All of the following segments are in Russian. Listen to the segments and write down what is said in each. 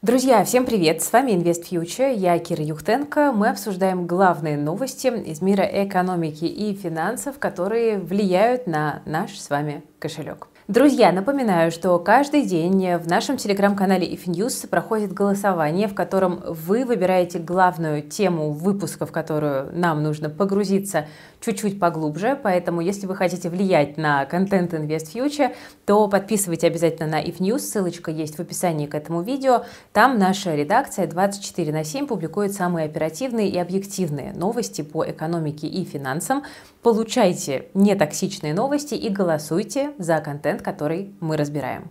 Друзья, всем привет! С вами Invest Future, я Кира Юхтенко. Мы обсуждаем главные новости из мира экономики и финансов, которые влияют на наш с вами кошелек. Друзья, напоминаю, что каждый день в нашем телеграм-канале If News проходит голосование, в котором вы выбираете главную тему выпуска, в которую нам нужно погрузиться чуть-чуть поглубже. Поэтому, если вы хотите влиять на контент Invest Future, то подписывайте обязательно на If News, ссылочка есть в описании к этому видео. Там наша редакция 24 на 7 публикует самые оперативные и объективные новости по экономике и финансам. Получайте нетоксичные новости и голосуйте за контент который мы разбираем.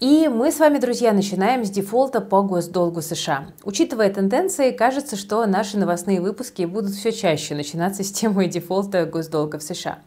И мы с вами, друзья, начинаем с дефолта по госдолгу США. Учитывая тенденции, кажется, что наши новостные выпуски будут все чаще начинаться с темы дефолта госдолга в США.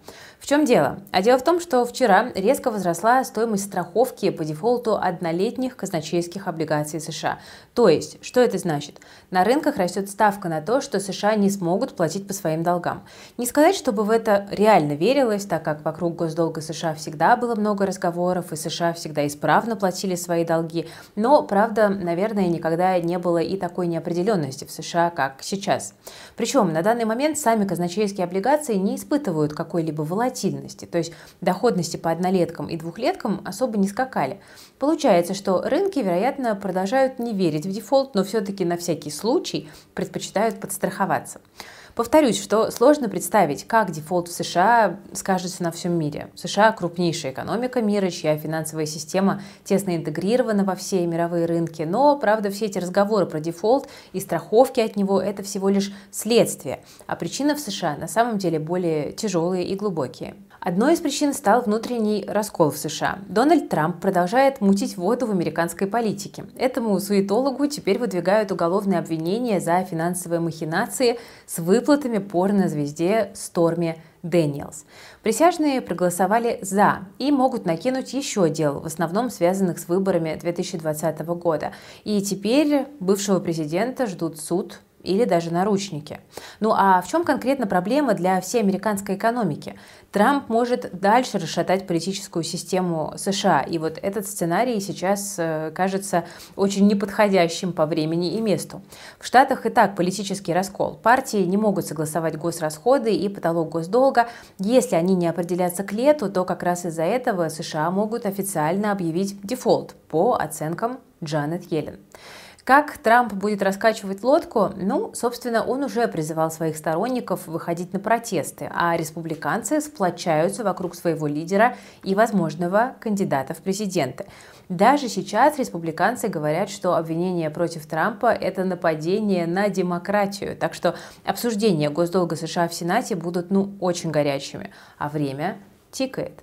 В чем дело? А дело в том, что вчера резко возросла стоимость страховки по дефолту однолетних казначейских облигаций США. То есть, что это значит? На рынках растет ставка на то, что США не смогут платить по своим долгам. Не сказать, чтобы в это реально верилось, так как вокруг госдолга США всегда было много разговоров, и США всегда исправно платили свои долги. Но, правда, наверное, никогда не было и такой неопределенности в США, как сейчас. Причем на данный момент сами казначейские облигации не испытывают какой-либо волатильности волатильности, то есть доходности по однолеткам и двухлеткам особо не скакали. Получается, что рынки, вероятно, продолжают не верить в дефолт, но все-таки на всякий случай предпочитают подстраховаться. Повторюсь, что сложно представить, как дефолт в США скажется на всем мире. США – крупнейшая экономика мира, чья финансовая система тесно интегрирована во все мировые рынки. Но, правда, все эти разговоры про дефолт и страховки от него – это всего лишь следствие. А причины в США на самом деле более тяжелые и глубокие. Одной из причин стал внутренний раскол в США. Дональд Трамп продолжает мутить воду в американской политике. Этому суетологу теперь выдвигают уголовные обвинения за финансовые махинации с выплатами порно-звезде Сторме Дэниелс. Присяжные проголосовали «за» и могут накинуть еще дел, в основном связанных с выборами 2020 года. И теперь бывшего президента ждут суд или даже наручники. Ну а в чем конкретно проблема для всей американской экономики? Трамп может дальше расшатать политическую систему США, и вот этот сценарий сейчас э, кажется очень неподходящим по времени и месту. В Штатах и так политический раскол. Партии не могут согласовать госрасходы и потолок госдолга. Если они не определятся к лету, то как раз из-за этого США могут официально объявить дефолт по оценкам Джанет Йеллен. Как Трамп будет раскачивать лодку? Ну, собственно, он уже призывал своих сторонников выходить на протесты, а республиканцы сплочаются вокруг своего лидера и возможного кандидата в президенты. Даже сейчас республиканцы говорят, что обвинение против Трампа – это нападение на демократию. Так что обсуждения госдолга США в Сенате будут ну, очень горячими, а время тикает.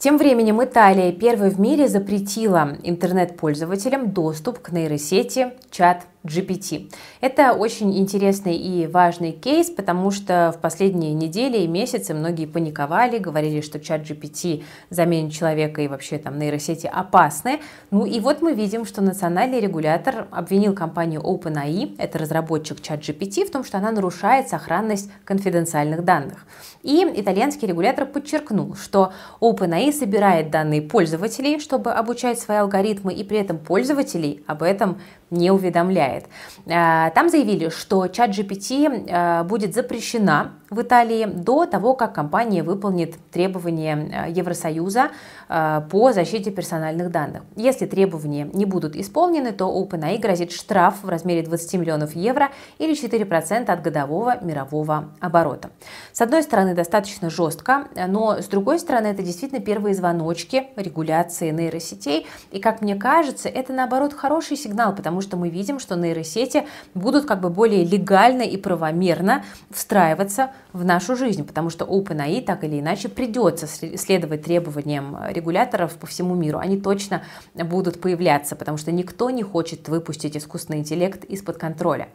Тем временем Италия первой в мире запретила интернет-пользователям доступ к нейросети чат GPT. Это очень интересный и важный кейс, потому что в последние недели и месяцы многие паниковали, говорили, что чат GPT заменит человека и вообще там нейросети опасны. Ну и вот мы видим, что национальный регулятор обвинил компанию OpenAI, это разработчик чат GPT, в том, что она нарушает сохранность конфиденциальных данных. И итальянский регулятор подчеркнул, что OpenAI собирает данные пользователей, чтобы обучать свои алгоритмы, и при этом пользователей об этом не уведомляет. А, там заявили, что чат GPT а, будет запрещена в Италии до того, как компания выполнит требования э, Евросоюза э, по защите персональных данных. Если требования не будут исполнены, то OpenAI грозит штраф в размере 20 миллионов евро или 4% от годового мирового оборота. С одной стороны, достаточно жестко, но с другой стороны, это действительно первые звоночки регуляции нейросетей. И, как мне кажется, это наоборот хороший сигнал, потому что мы видим, что нейросети будут как бы более легально и правомерно встраиваться в нашу жизнь, потому что OpenAI так или иначе придется следовать требованиям регуляторов по всему миру. Они точно будут появляться, потому что никто не хочет выпустить искусственный интеллект из-под контроля.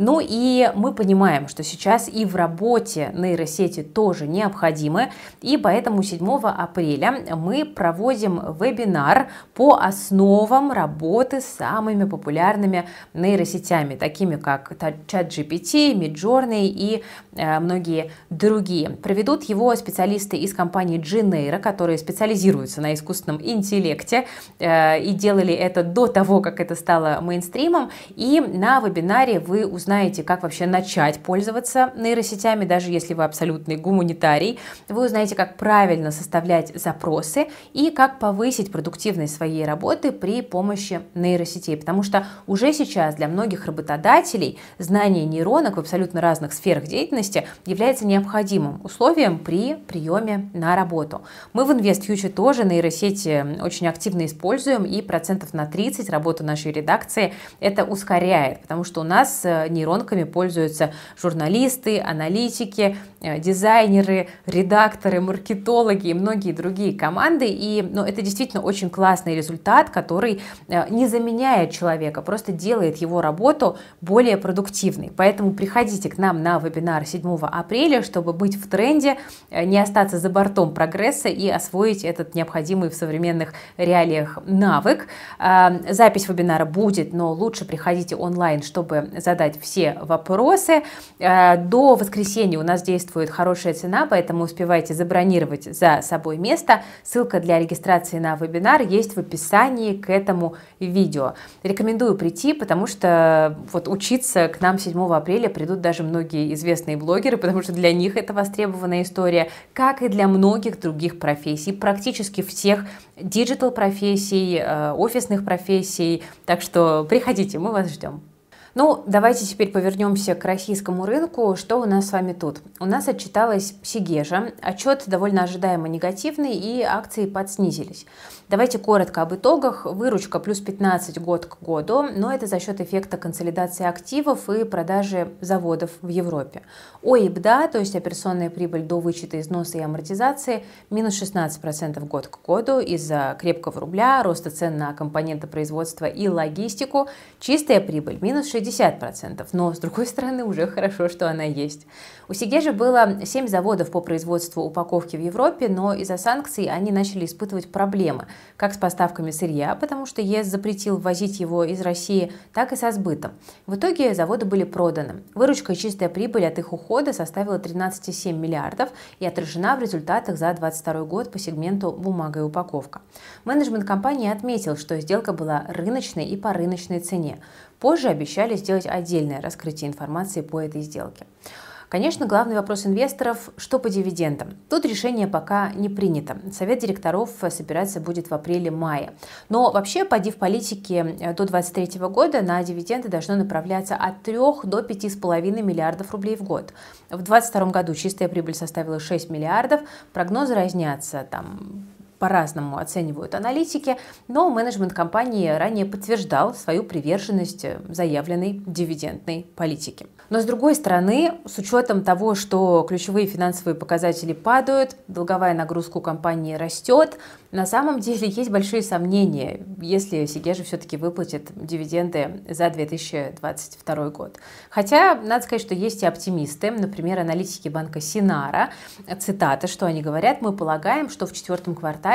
Ну и мы понимаем, что сейчас и в работе нейросети тоже необходимы, и поэтому 7 апреля мы проводим вебинар по основам работы с самыми популярными нейросетями, такими как ChatGPT, Midjourney и э, многие другие. Проведут его специалисты из компании Genera, которые специализируются на искусственном интеллекте э, и делали это до того, как это стало мейнстримом. И на вебинаре вы узнаете, как вообще начать пользоваться нейросетями, даже если вы абсолютный гуманитарий. Вы узнаете, как правильно составлять запросы и как повысить продуктивность своей работы при помощи нейросетей. Потому что уже сейчас для многих работодателей знание нейронок в абсолютно разных сферах деятельности является необходимым условием при приеме на работу. Мы в InvestFuture тоже нейросети очень активно используем, и процентов на 30 работу нашей редакции это ускоряет, потому что у нас э, нейронками пользуются журналисты, аналитики, э, дизайнеры, редакторы, маркетологи и многие другие команды. И ну, это действительно очень классный результат, который э, не заменяет человека, просто делает его работу более продуктивной. Поэтому приходите к нам на вебинар 7 апреля, чтобы быть в тренде, не остаться за бортом прогресса и освоить этот необходимый в современных реалиях навык. Запись вебинара будет, но лучше приходите онлайн, чтобы задать все вопросы. Э, до воскресенья у нас действует хорошая цена, поэтому успевайте забронировать за собой место. Ссылка для регистрации на вебинар есть в описании к этому видео. Рекомендую прийти, потому что вот учиться к нам 7 апреля придут даже многие известные блогеры, потому что для них это востребованная история, как и для многих других профессий, практически всех digital профессий, э, офисных профессий. Так что приходите, мы вас ждем. Ну, давайте теперь повернемся к российскому рынку. Что у нас с вами тут? У нас отчиталась Сигежа. Отчет довольно ожидаемо негативный, и акции подснизились. Давайте коротко об итогах. Выручка плюс 15 год к году, но это за счет эффекта консолидации активов и продажи заводов в Европе. ОИБДА, то есть операционная прибыль до вычета износа и амортизации, минус 16% год к году из-за крепкого рубля, роста цен на компоненты производства и логистику. Чистая прибыль минус 60%, но с другой стороны уже хорошо, что она есть. У Сигежи было 7 заводов по производству упаковки в Европе, но из-за санкций они начали испытывать проблемы – как с поставками сырья, потому что ЕС запретил ввозить его из России, так и со сбытом. В итоге заводы были проданы. Выручка и чистая прибыль от их ухода составила 13,7 миллиардов и отражена в результатах за 2022 год по сегменту бумага и упаковка. Менеджмент компании отметил, что сделка была рыночной и по рыночной цене. Позже обещали сделать отдельное раскрытие информации по этой сделке. Конечно, главный вопрос инвесторов – что по дивидендам? Тут решение пока не принято. Совет директоров собираться будет в апреле-мае. Но вообще по див-политике э, до 2023 года на дивиденды должно направляться от 3 до 5,5 миллиардов рублей в год. В 2022 году чистая прибыль составила 6 миллиардов, прогнозы разнятся там по-разному оценивают аналитики, но менеджмент компании ранее подтверждал свою приверженность заявленной дивидендной политике. Но с другой стороны, с учетом того, что ключевые финансовые показатели падают, долговая нагрузка у компании растет, на самом деле есть большие сомнения, если Сигежа все-таки выплатит дивиденды за 2022 год. Хотя, надо сказать, что есть и оптимисты, например, аналитики банка Синара, цитата, что они говорят, мы полагаем, что в четвертом квартале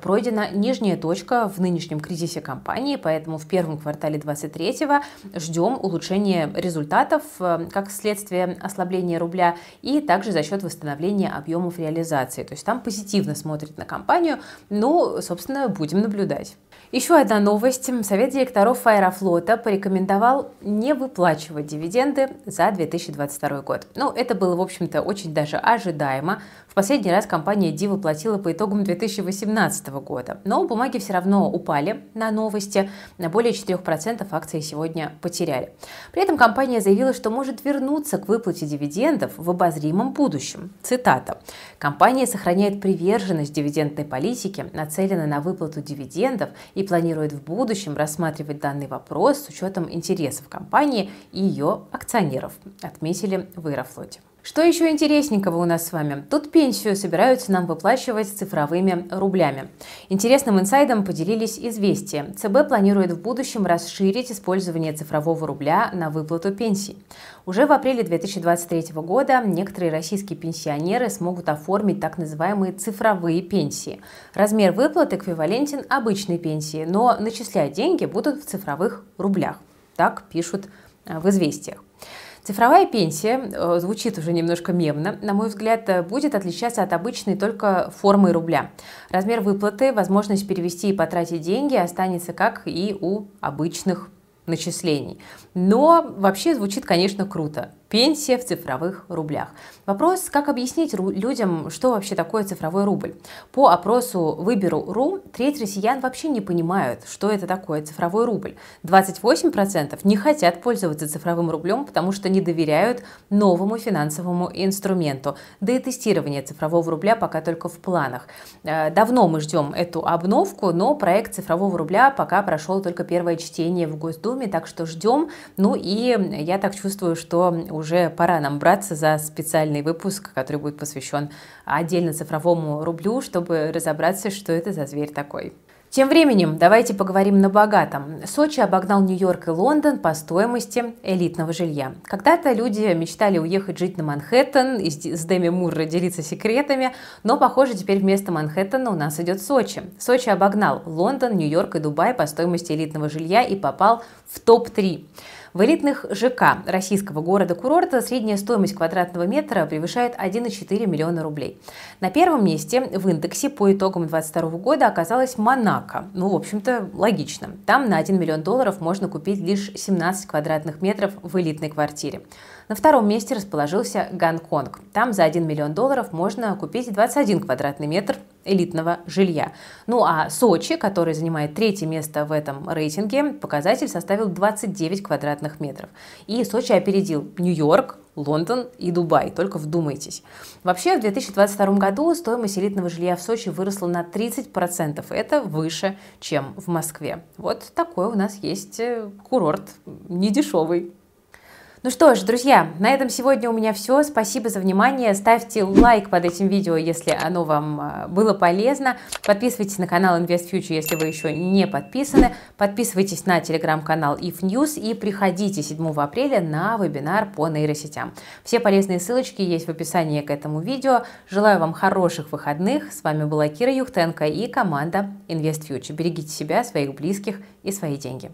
пройдена нижняя точка в нынешнем кризисе компании, поэтому в первом квартале 2023 ждем улучшения результатов э, как следствие ослабления рубля и также за счет восстановления объемов реализации. То есть там позитивно смотрят на компанию, ну, собственно, будем наблюдать. Еще одна новость. Совет директоров Аэрофлота порекомендовал не выплачивать дивиденды за 2022 год. Ну, это было, в общем-то, очень даже ожидаемо. В последний раз компания Ди выплатила по итогам 2018 года. Но бумаги все равно упали на новости. На более 4% акции сегодня потеряли. При этом компания заявила, что может вернуться к выплате дивидендов в обозримом будущем. Цитата. «Компания сохраняет приверженность дивидендной политике, нацелена на выплату дивидендов и планирует в будущем рассматривать данный вопрос с учетом интересов компании и ее акционеров, отметили в Аэрофлоте. Что еще интересненького у нас с вами? Тут пенсию собираются нам выплачивать цифровыми рублями. Интересным инсайдом поделились известия. ЦБ планирует в будущем расширить использование цифрового рубля на выплату пенсий. Уже в апреле 2023 года некоторые российские пенсионеры смогут оформить так называемые цифровые пенсии. Размер выплат эквивалентен обычной пенсии, но начислять деньги будут в цифровых рублях. Так пишут э, в известиях. Цифровая пенсия, э, звучит уже немножко мемно, на мой взгляд, э, будет отличаться от обычной только формой рубля. Размер выплаты, возможность перевести и потратить деньги останется как и у обычных начислений. Но вообще звучит, конечно, круто. Пенсия в цифровых рублях. Вопрос, как объяснить людям, что вообще такое цифровой рубль. По опросу «Выберу.ру» треть россиян вообще не понимают, что это такое цифровой рубль. 28% не хотят пользоваться цифровым рублем, потому что не доверяют новому финансовому инструменту. Да и тестирование цифрового рубля пока только в планах. Э, давно мы ждем эту обновку, но проект цифрового рубля пока прошел только первое чтение в Госдуме, так что ждем. Ну и я так чувствую, что уже пора нам браться за специальный выпуск, который будет посвящен отдельно цифровому рублю, чтобы разобраться, что это за зверь такой. Тем временем давайте поговорим на богатом. Сочи обогнал Нью-Йорк и Лондон по стоимости элитного жилья. Когда-то люди мечтали уехать жить на Манхэттен и с Дэми Мурро делиться секретами, но, похоже, теперь вместо Манхэттена у нас идет Сочи. Сочи обогнал Лондон, Нью-Йорк и Дубай по стоимости элитного жилья и попал в топ-3. В элитных ЖК российского города-курорта средняя стоимость квадратного метра превышает 1,4 миллиона рублей. На первом месте в индексе по итогам 2022 года оказалась Монако. Ну, в общем-то, логично. Там на 1 миллион долларов можно купить лишь 17 квадратных метров в элитной квартире. На втором месте расположился Гонконг. Там за 1 миллион долларов можно купить 21 квадратный метр элитного жилья. Ну а Сочи, который занимает третье место в этом рейтинге, показатель составил 29 квадратных метров. И Сочи опередил Нью-Йорк, Лондон и Дубай. Только вдумайтесь. Вообще, в 2022 году стоимость элитного жилья в Сочи выросла на 30%. Это выше, чем в Москве. Вот такой у нас есть э, курорт, недешевый. Ну что ж, друзья, на этом сегодня у меня все. Спасибо за внимание. Ставьте лайк под этим видео, если оно вам а, было полезно. Подписывайтесь на канал Invest Future, если вы еще не подписаны. Подписывайтесь на телеграм-канал If News и приходите 7 апреля на вебинар по нейросетям. Все полезные ссылочки есть в описании к этому видео. Желаю вам хороших выходных. С вами была Кира Юхтенко и команда Invest Future. Берегите себя, своих близких и свои деньги.